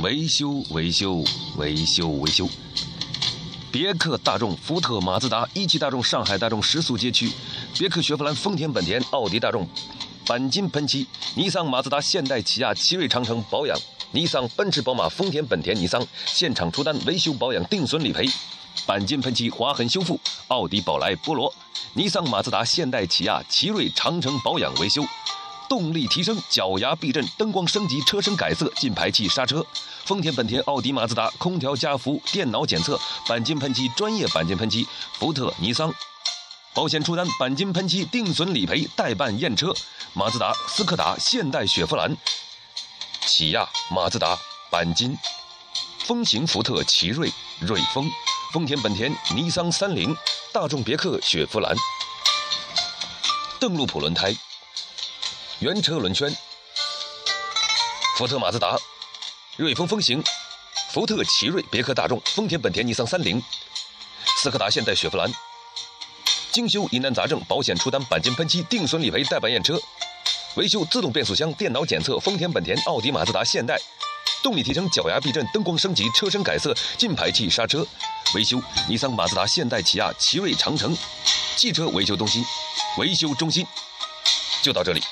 维修维修维修维修。别克、大众、福特、马自达、一汽大众、上海大众十速街区，别克、雪佛兰、丰田、本田、奥迪、大众、钣金喷漆，尼桑、马自达、现代、起亚、奇瑞、长城保养，尼桑、奔驰、宝马、丰田、本田、尼桑现场出单维修保养定损理赔，钣金喷漆、划痕修复，奥迪、宝来、波罗、尼桑、马自达、现代、起亚、奇瑞、长城保养维修。动力提升，脚牙避震，灯光升级，车身改色，进排气刹车。丰田、本田、奥迪、马自达空调加氟电脑检测，钣金喷漆专业钣金喷漆。福特、尼桑保险出单，钣金喷漆定损理赔，代办验车。马自达、斯柯达、现代、雪佛兰、起亚、马自达钣金。风行、福特、奇瑞、瑞风、丰田、本田、尼桑、三菱、大众、别克、雪佛兰。邓禄普轮胎。原车轮圈，福特、马自达、瑞风、风行、福特、奇瑞、别克、大众、丰田、本田、尼桑、三菱、斯柯达、现代、雪佛兰，精修疑难杂症保险出单，钣金喷漆定损理赔，代办验车，维修自动变速箱电脑检测，丰田、本田、奥迪、马自达、现代，动力提升，脚牙避震，灯光升级，车身改色，进排气刹车，维修尼桑、马自达、现代、起亚、奇瑞、长城。汽车维修中心，维修中心。就到这里。